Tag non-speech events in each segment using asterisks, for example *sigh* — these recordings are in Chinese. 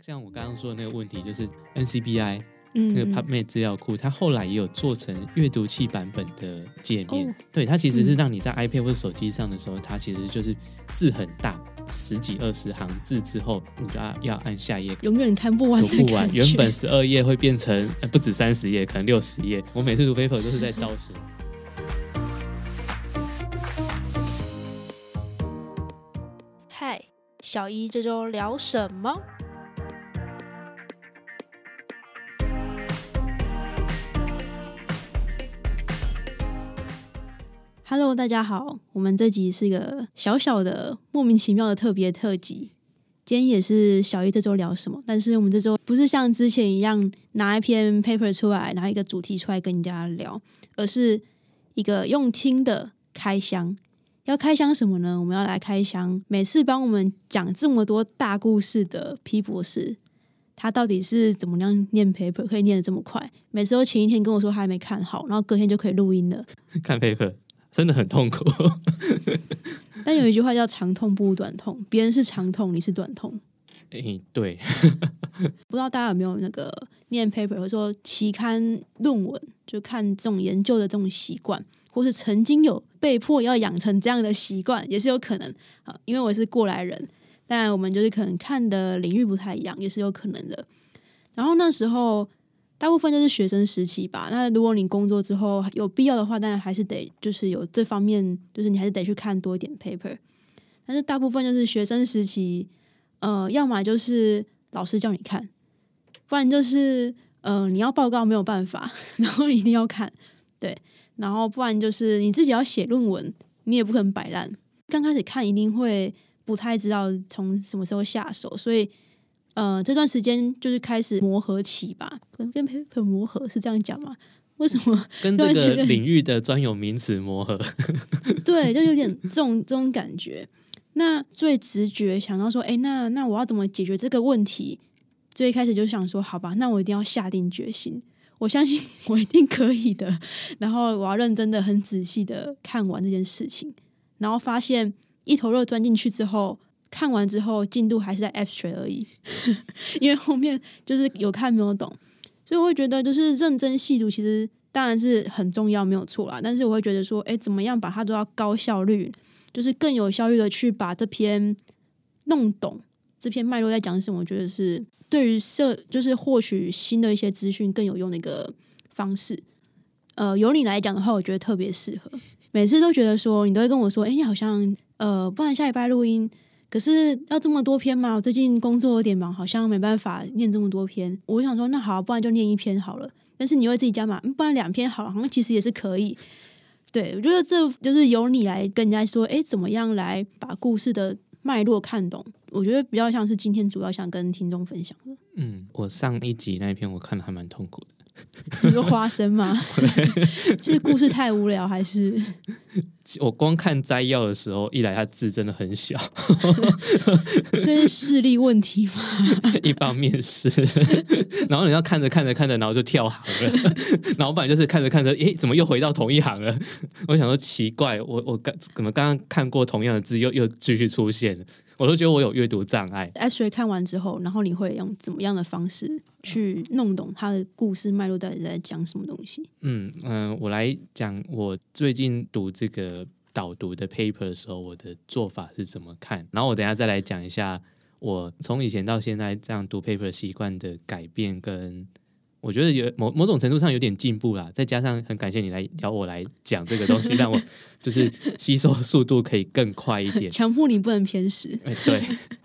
像我刚刚说的那个问题，就是 NCBI 嗯，那个嗯 PubMed 资料库，它后来也有做成阅读器版本的界面。哦对，它其实是嗯让你在 iPad 或者手机上的时候，它其实就是字很大，十几二十行字之后，你就要要按下一页。永远看不完的读不完，原本十二页会变成、呃、不止三十页，可能六十页。我每次读 paper 都是在倒数。嗨，小一这周聊什么？Hello，大家好，我们这集是一个小小的莫名其妙的特别特辑。今天也是小一这周聊什么，但是我们这周不是像之前一样拿一篇 paper 出来，拿一个主题出来跟人家聊，而是一个用听的开箱。要开箱什么呢？我们要来开箱每次帮我们讲这么多大故事的 P 博士，他到底是怎么样念 paper 可以念得这么快？每次都前一天跟我说他还没看好，然后隔天就可以录音了。*laughs* 看 paper 真的很痛苦。*laughs* 但有一句话叫“长痛不如短痛”，别人是长痛，你是短痛。诶，对，*laughs* 不知道大家有没有那个念 paper 或者说期刊论文，就看这种研究的这种习惯，或是曾经有被迫要养成这样的习惯，也是有可能啊。因为我是过来人，但我们就是可能看的领域不太一样，也是有可能的。然后那时候大部分就是学生时期吧。那如果你工作之后有必要的话，当然还是得就是有这方面，就是你还是得去看多一点 paper。但是大部分就是学生时期，呃，要么就是老师叫你看，不然就是呃你要报告没有办法，*laughs* 然后一定要看，对，然后不然就是你自己要写论文，你也不可能摆烂。刚开始看一定会不太知道从什么时候下手，所以呃这段时间就是开始磨合期吧，跟跟 paper 磨合是这样讲吗？为什么？*laughs* 跟这个领域的专有名词磨合。*laughs* 对，就有点这种这种感觉。那最直觉想到说，哎，那那我要怎么解决这个问题？最一开始就想说，好吧，那我一定要下定决心，我相信 *laughs* 我一定可以的。然后我要认真的、很仔细的看完这件事情，然后发现一头热钻进去之后，看完之后进度还是在 abstract 而已，*laughs* 因为后面就是有看没有懂，所以我会觉得就是认真细读，其实当然是很重要，没有错啦。但是我会觉得说，哎，怎么样把它做到高效率，就是更有效率的去把这篇弄懂，这篇脉络在讲什么，我觉得是对于社就是获取新的一些资讯更有用的一个方式。呃，由你来讲的话，我觉得特别适合。每次都觉得说，你都会跟我说，哎，你好像呃，不然下礼拜录音。可是要这么多篇吗？我最近工作有点忙，好像没办法念这么多篇。我想说，那好，不然就念一篇好了。但是你会自己加嘛？嗯不然两篇好了，好像其实也是可以。对，我觉得这就是由你来跟人家说，哎，怎么样来把故事的脉络看懂？我觉得比较像是今天主要想跟听众分享的。嗯，我上一集那一篇我看的还蛮痛苦的。*laughs* 你说花生吗？*laughs* 是故事太无聊，还是我光看摘要的时候，一来它字真的很小，*laughs* 所以是视力问题吗？一方面是，然后你要看着看着看着，然后就跳行了，然后不然就是看着看着，诶，怎么又回到同一行了？我想说奇怪，我我刚怎么刚刚看过同样的字，又又继续出现了？我都觉得我有阅读障碍。哎，所以看完之后，然后你会用怎么样的方式去弄懂他的故事脉络到底在讲什么东西？嗯嗯、呃我来讲我最近读这个导读的 paper 的时候，我的做法是怎么看，然后我等下再来讲一下我从以前到现在这样读 paper 习惯的改变跟。我觉得有某某种程度上有点进步啦，再加上很感谢你来邀我来讲这个东西，让我就是吸收速度可以更快一点。*laughs* 强迫你不能偏食。哎，对，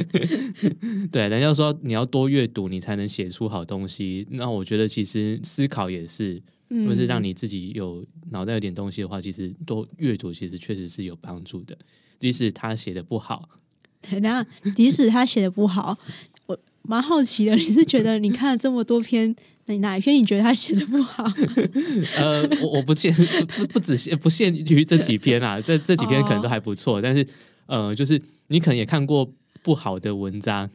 *laughs* 对，人家说你要多阅读，你才能写出好东西。那我觉得其实思考也是，嗯或是让你自己有脑袋有点东西的话，其实多阅读其实确实是有帮助的。即使他写的不好，*laughs* 那即使他写的不好，我蛮好奇的，你是觉得你看了这么多篇，哪哪一篇你觉得他写的不好？*laughs* 呃，我我不限不不只限不限于这几篇啦，这这几篇可能都还不错，但是呃，就是你可能也看过不好的文章，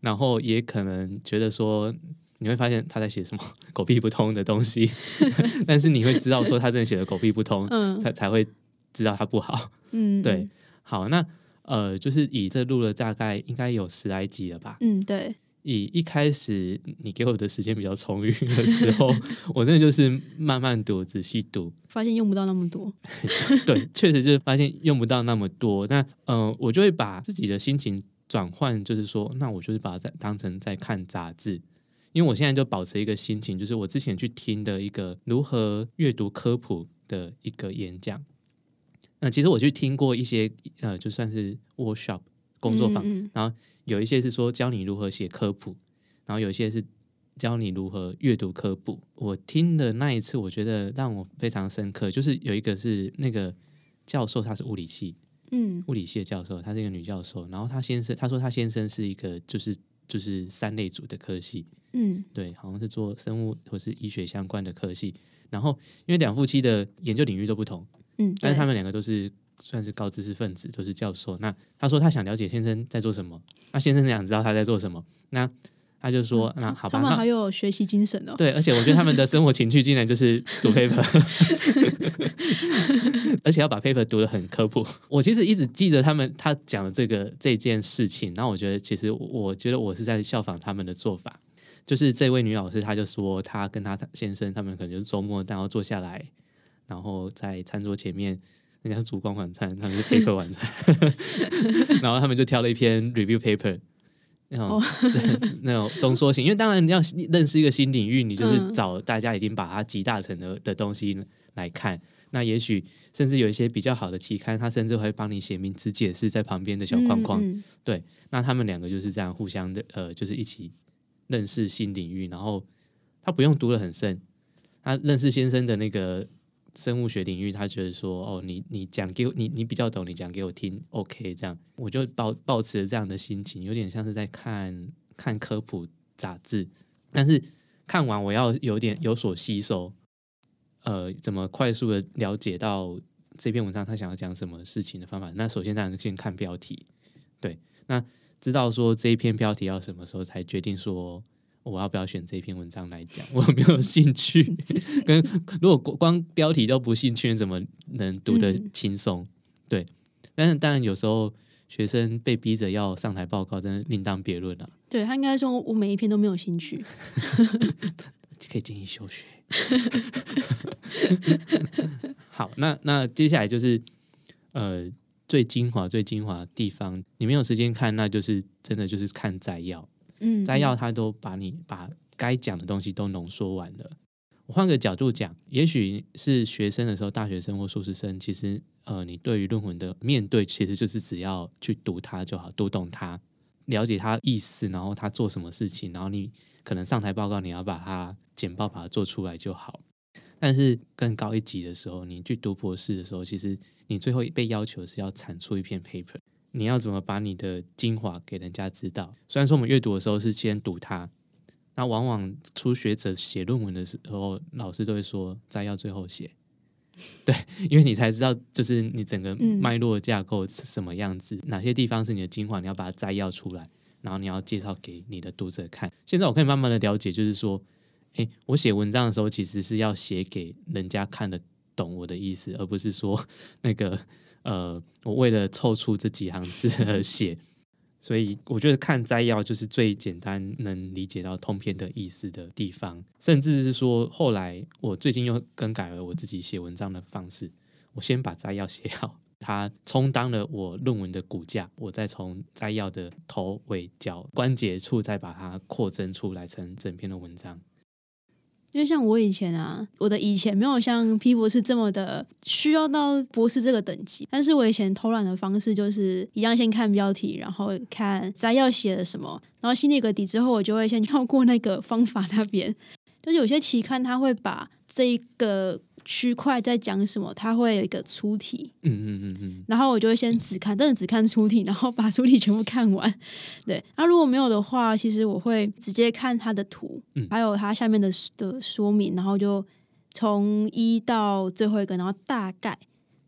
然后也可能觉得说。你会发现他在写什么狗屁不通的东西，*laughs* 但是你会知道说他真的写的狗屁不通，嗯才才会知道他不好。嗯，对嗯，好，那呃，就是以这录了大概应该有十来集了吧？嗯，对，以一开始你给我的时间比较充裕的时候，我真的就是慢慢读、仔细读，发现用不到那么多。*laughs* 对，确实就是发现用不到那么多。那呃，我就会把自己的心情转换，就是说，那我就是把它在当成在看杂志，因为我现在就保持一个心情，就是我之前去听的一个如何阅读科普的一个演讲。那其实我去听过一些呃，就算是 workshop 工作坊，嗯嗯然后有一些是说教你如何写科普，然后有一些是教你如何阅读科普。我听的那一次，我觉得让我非常深刻，就是有一个是那个教授，他是物理系，嗯物理系的教授，她是一个女教授，然后她先生，她说她先生是一个就是就是三类组的科系，嗯对，好像是做生物或是医学相关的科系。然后因为两夫妻的研究领域都不同，嗯，但是他们两个都是算是高知识分子，都是教授。那他说他想了解先生在做什么，那先生想知道他在做什么，那他就说、那好吧，那他们还有学习精神哦。对，而且我觉得他们的生活情趣竟然就是读 paper，*laughs* 而且要把 paper 读得很科普。我其实一直记得他们他讲的这个这件事情，然后我觉得其实我觉得我是在效仿他们的做法。就是这位女老师，她就说她跟她先生他们可能就是周末然后坐下来，然后在餐桌前面。人家是烛光晚餐，他们是 paper 晚餐，*laughs* 然后他们就挑了一篇 review paper，那种、对那种中缩型，因为当然你要认识一个新领域，你就是嗯找大家已经把它集大成的的东西来看。那也许甚至有一些比较好的期刊，它甚至会帮你写名词解释在旁边的小框框。嗯对，那他们两个就是这样互相的呃，就是一起认识新领域，然后他不用读得很深，他认识先生的那个生物学领域，他觉得说哦，你你讲给我，你你比较懂，你讲给我听，OK，这样。我就抱抱持了这样的心情，有点像是在看看科普杂志，但是看完我要有点有所吸收，呃，怎么快速的了解到这篇文章他想要讲什么事情的方法？那首先当然是先看标题，对，那知道说这一篇标题要什么时候才决定说我要不要选这篇文章来讲，*laughs* 我没有兴趣？*laughs* 跟如果光光标题都不兴趣，怎么能读得嗯轻松？对，但是当然有时候学生被逼着要上台报告，真的另当别论啊，对他应该说我每一篇都没有兴趣。*laughs* 可以建议休学。好，那那接下来就是呃最精华最精华的地方，你没有时间看，那就是真的就是看摘要。嗯，摘要他都把你把该讲的东西都浓缩完了。我换个角度讲，也许是学生的时候，大学生或硕士生，其实呃，你对于论文的面对，其实就是只要去读它就好，读懂它，了解它意思，然后它做什么事情，然后你可能上台报告，你要把它简报把它做出来就好。但是更高一级的时候，你去读博士的时候，其实你最后被要求是要产出一篇 paper。你要怎么把你的精华给人家知道？虽然说我们阅读的时候是先读它，那往往初学者写论文的时候，老师都会说摘要最后写。对，因为你才知道，就是你整个嗯脉络架构是什么样子，哪些地方是你的精华，你要把它摘要出来，然后你要介绍给你的读者看。现在我可以慢慢的了解，就是说，诶，我写文章的时候，其实是要写给人家看得懂我的意思，而不是说 *laughs* 那个呃，我为了凑出这几行字而 *laughs* 写。所以我觉得看摘要就是最简单能理解到通篇的意思的地方，甚至是说后来我最近又更改了我自己写文章的方式，我先把摘要写好，它充当了我论文的骨架，我再从摘要的头尾脚关节处再把它扩增出来成整篇的文章。因为像我以前啊，我的以前没有像 P 博士这么的需要到博士这个等级，但是我以前偷懒的方式就是一样先看标题，然后看摘要写了什么，然后心里有个底之后，我就会先跳过那个方法那边。就是有些期刊它会把这一个区块在讲什么，它会有一个出题，嗯嗯嗯嗯，然后我就会先只看，真的只看出题，然后把出题全部看完。对，那、如果没有的话，其实我会直接看它的图，嗯。还有它下面的的说明，然后就从一到最后一个，然后大概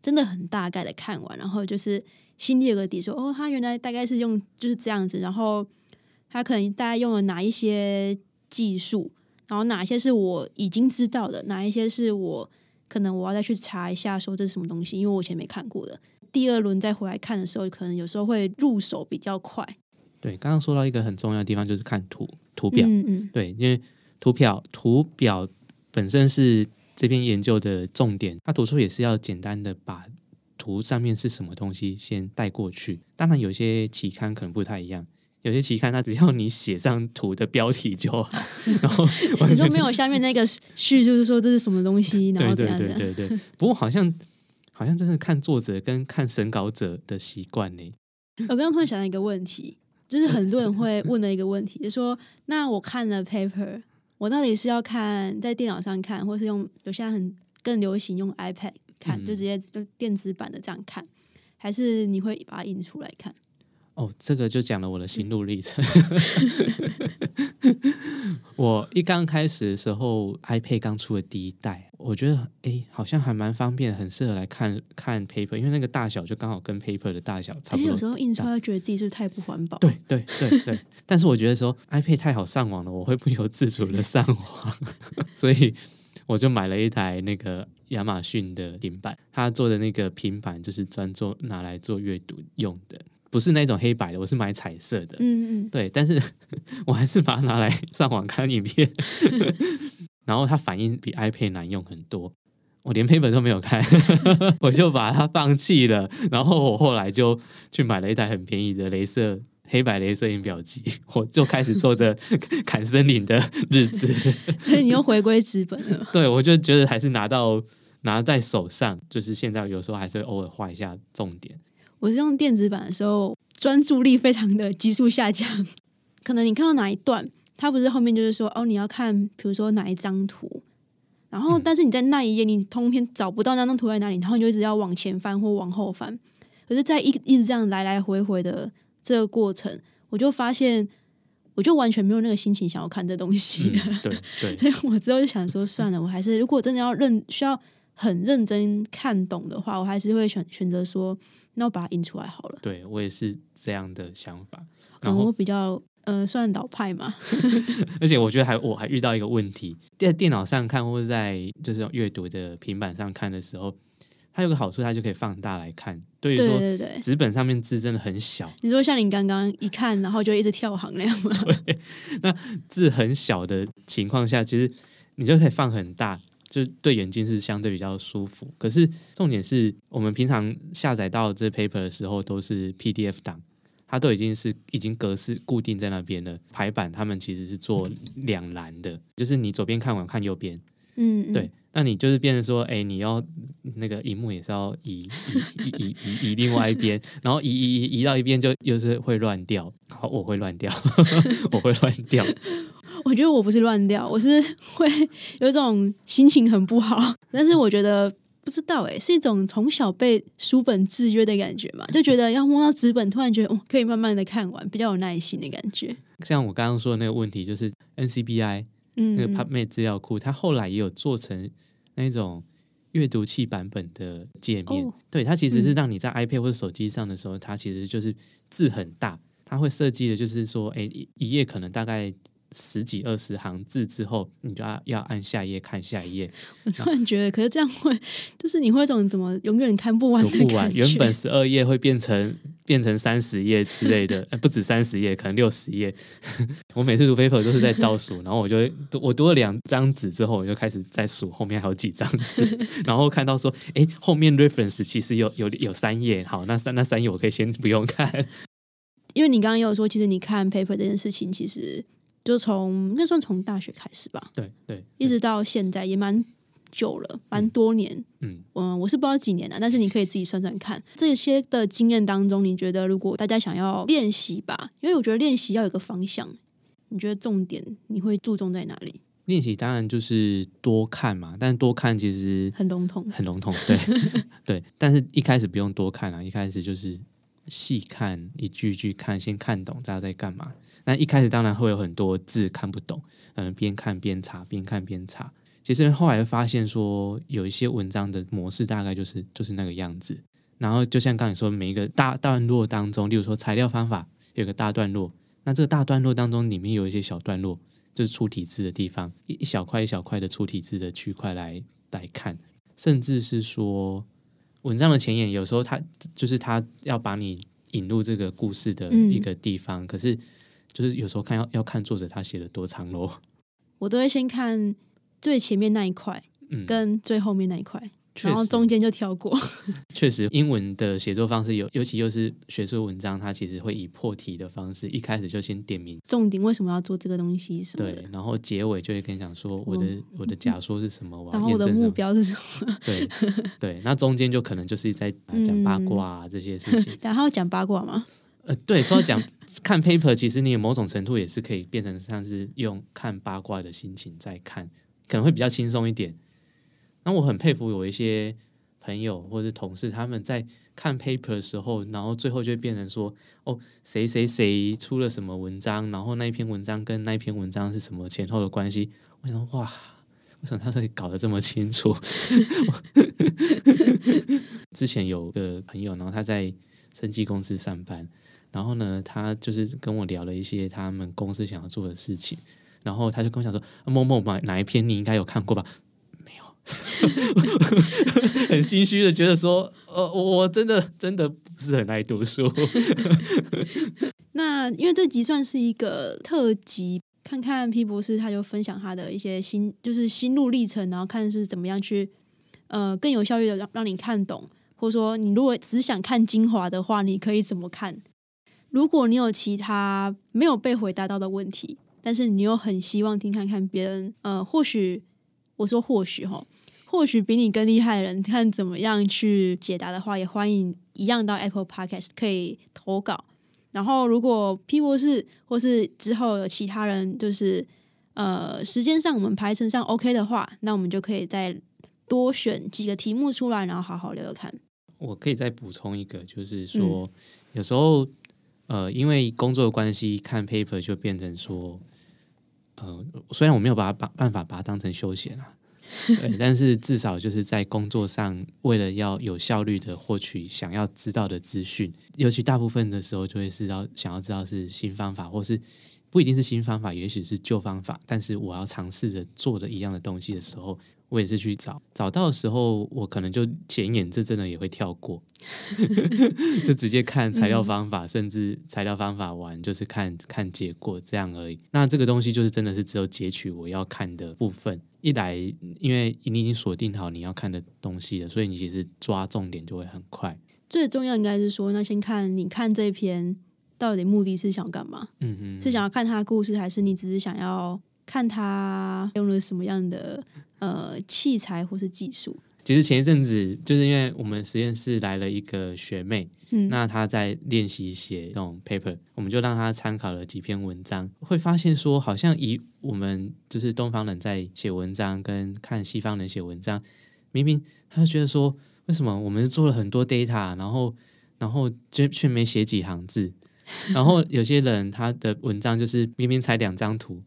真的很大概的看完，然后就是心里有个底说，哦，他原来大概是用就是这样子，然后他可能大概用了哪一些技术，然后哪些是我已经知道的，哪一些是我可能我要再去查一下，说这是什么东西，因为我以前没看过的。第二轮再回来看的时候，可能有时候会入手比较快。对，刚刚说到一个很重要的地方，就是看图图表。嗯嗯，对，因为图表图表本身是这篇研究的重点，它读书也是要简单的把图上面是什么东西先带过去。当然，有些期刊可能不太一样，有些期刊它只要你写上图的标题就好，*laughs* 然后你说没有下面那个序，就是说这是什么东西，然后对怎样的？对对对对。不过好像好像真的看作者跟看审稿者的习惯呢。我刚刚突然想到一个问题，就是很多人会问的一个问题，就是说，那我看了 paper，我到底是要看在电脑上看，或是用有现在很更流行用 iPad 看，嗯就直接就电子版的这样看，还是你会把它印出来看？哦，这个就讲了我的心路历程。*laughs* 我一刚开始的时候，iPad 刚出的第一代，我觉得诶好像还蛮方便，很适合来看看 paper，因为那个大小就刚好跟 paper 的大小差不多。有时候印出来会觉得自己是太不环保？对 *laughs* 对对对，但是我觉得说 iPad 太好上网了，我会不由自主的上网，*laughs* 所以我就买了一台那个亚马逊的平板，他做的那个平板就是专做拿来做阅读用的，不是那种黑白的，我是买彩色的。嗯嗯，对，但是 *laughs* 我还是把它拿来上网看影片，*laughs* 然后它反应比 iPad 难用很多。我连 paper 都没有看，*laughs* 我就把它放弃了。然后我后来就去买了一台很便宜的镭射黑白镭射印表机，我就开始做着砍森林的日子。所以你又回归纸本了。对，我就觉得还是拿到拿在手上，就是现在有时候还是会偶尔画一下重点。我是用电子版的时候，专注力非常的急速下降。可能你看到哪一段，它不是后面就是说哦，你要看，比如说哪一张图，然后嗯但是你在那一页你通篇找不到那张图在哪里，然后你就一直要往前翻或往后翻。可是，在一一直这样来来回回的这个过程，我就发现，我就完全没有那个心情想要看这东西了。嗯，对对，*laughs* 所以我之后就想说，算了，我还是如果真的要认需要很认真看懂的话，我还是会选选择说，那我把它印出来好了。对我也是这样的想法。可能我，比较呃算老派嘛，*laughs* 而且我觉得还我还遇到一个问题，在电脑上看或者在就是阅读的平板上看的时候，它有个好处，它就可以放大来看。对于对说对对。纸本上面字真的很小，你说像你刚刚一看，然后就一直跳行那样吗？*laughs* 字很小的情况下，其实你就可以放很大，就对眼睛是相对比较舒服。可是重点是我们平常下载到这 paper 的时候都是 PDF 档，它都已经是已经格式固定在那边了。排版他们其实是做两栏的，就是你左边看完看右边，嗯，嗯对，，那你就是变成说，哎，你要那个荧幕也是要移移移移移移另外一边，然后移移移移到一边就又是会乱掉。好，我会乱掉，*laughs* 我会乱掉。*laughs* 我觉得我不是乱掉，我是会有一种心情很不好，但是我觉得。不知道诶，是一种从小被书本制约的感觉嘛？就觉得要摸到纸本，突然觉得哦，可以慢慢的看完，比较有耐心的感觉。像我刚刚说的那个问题，就是 NCBI 嗯，那个嗯 PubMed 资料库，它后来也有做成那种阅读器版本的界面。哦对，它其实是嗯让你在 iPad 或者手机上的时候，它其实就是字很大，它会设计的就是说，哎，一一页可能大概。十几二十行字之后，你就要要按下一页看下一页，*laughs* 我突然觉得，可是这样会，*laughs* 就是你会有一种怎么永远看不完读不完。的感觉。原本十二页会变成变成三十页之类的，呃不止三十页，可能六十页。*laughs* 我每次读 paper 都是在倒数，然后我就会我读了两张纸之后，我就开始在数后面还有几张纸，然后看到说，哎，后面 reference 其实有有有三页，好，那三那三页我可以先不用看。因为你刚刚也有说，其实你看 paper 这件事情，其实就从应该算从大学开始吧，对对，一直到现在也蛮久了，蛮多年。嗯，嗯，我是不知道几年了，但是你可以自己算算看。这些的经验当中，你觉得如果大家想要练习吧，因为我觉得练习要有个方向，你觉得重点你会注重在哪里？练习当然就是多看嘛，但是多看其实很笼统。很笼统，对 *laughs* 对，但是一开始不用多看啊，一开始就是细看，一句一句看，先看懂大家在干嘛。那一开始当然会有很多字看不懂，嗯，边看边查，边看边查。其实后来发现说，有一些文章的模式大概就是就是那个样子。然后就像刚才说，每一个大段落当中，例如说材料方法有个大段落，那这个大段落当中里面有一些小段落，就是出体字的地方，一一小块一小块的出体字的区块来来看。甚至是说文章的前言，有时候他就是他要把你引入这个故事的嗯一个地方。可是就是有时候看要要看作者他写的多长咯。我都会先看最前面那一块嗯，跟最后面那一块，然后中间就跳过。*laughs* 确实，英文的写作方式有，尤其又是学术文章，它其实会以破题的方式，一开始就先点名，重点为什么要做这个东西什么，，对然后结尾就会跟你讲说我的、我的假说是什么，我然后我的要验证什么，目标是什么？对 *laughs* 对，那中间就可能就是在嗯讲八卦啊、这些事情。*laughs* 然后讲八卦吗？呃，对，说到讲看 paper，其实你某种程度也是可以变成像是用看八卦的心情在看，可能会比较轻松一点。那我很佩服有一些朋友或者同事，他们在看 paper 的时候，然后最后就变成说，哦，谁谁谁出了什么文章，然后那一篇文章跟那一篇文章是什么前后的关系。我想，哇，为什么他可以搞得这么清楚？*laughs* 之前有个朋友，然后他在生技公司上班，然后呢，他就是跟我聊了一些他们公司想要做的事情，然后他就跟我讲说，啊某某哪一篇你应该有看过吧？*laughs* 很心虚的觉得说，呃，我我真的真的不是很爱读书。*laughs* 那因为这集算是一个特辑，看看 P 博士他就分享他的一些心，就是心路历程，然后看是怎么样去呃更有效率的让让你看懂，或者说你如果只想看精华的话，你可以怎么看？如果你有其他没有被回答到的问题，但是你又很希望听看看别人，呃，或许我说或许哈，或许比你更厉害的人看怎么样去解答的话，也欢迎一样到 Apple Podcast 可以投稿。然后，如果 P 博士或是之后有其他人，就是呃时间上我们排程上 OK 的话，那我们就可以再多选几个题目出来，然后好好聊聊看。我可以再补充一个，就是说，有时候呃，因为工作的关系，看 paper 就变成说，呃，虽然我没有把它把办法把它当成休闲啊，对，但是至少就是在工作上，为了要有效率的获取想要知道的资讯，尤其大部分的时候就会是要想要知道是新方法，或是不一定是新方法，也许是旧方法，但是我要尝试着做的一样的东西的时候，我也是去找，找到的时候，我可能就显眼，这真的也会跳过，*laughs* 就直接看材料方法，甚至材料方法完就是看看结果这样而已。那这个东西就是真的是只有截取我要看的部分。一来，因为你已经锁定好你要看的东西了，所以你其实抓重点就会很快。最重要应该是说，那先看你看这篇到底目的是想干嘛？嗯嗯，是想要看他的故事，还是你只是想要看他用了什么样的呃器材或是技术？其实前一阵子就是因为我们实验室来了一个学妹，嗯，那她在练习写这种 paper，我们就让她参考了几篇文章，会发现说，好像以我们就是东方人在写文章跟看西方人写文章，明明他就觉得说，为什么我们做了很多 data，然后然后就却没写几行字，然后有些人他的文章就是明明才两张图，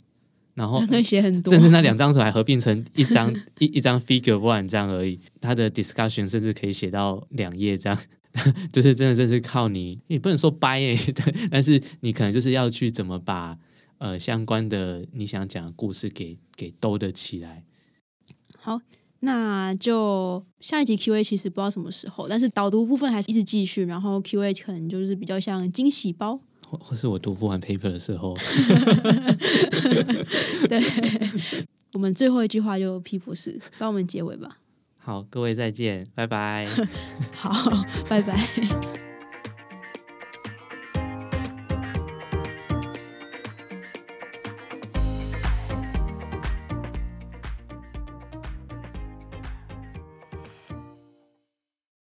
然后可以写很多甚，至那两张图还合并成一张 *laughs* 一一张 figure one 这样而已。他的 discussion 甚至可以写到两页这样，*laughs* 就是真的这是靠你，你不能说掰诶、对，但是你可能就是要去怎么把呃相关的你想讲的故事给给兜得起来。好，那就下一集 Q A 其实不知道什么时候，但是导读部分还是一直继续，然后 Q A 可能就是比较像惊喜包。或或是我读不完 paper 的时候，*laughs* 对，我们最后一句话就 P 博士帮我们结尾吧。好，各位再见，拜拜。*laughs* 好，拜拜。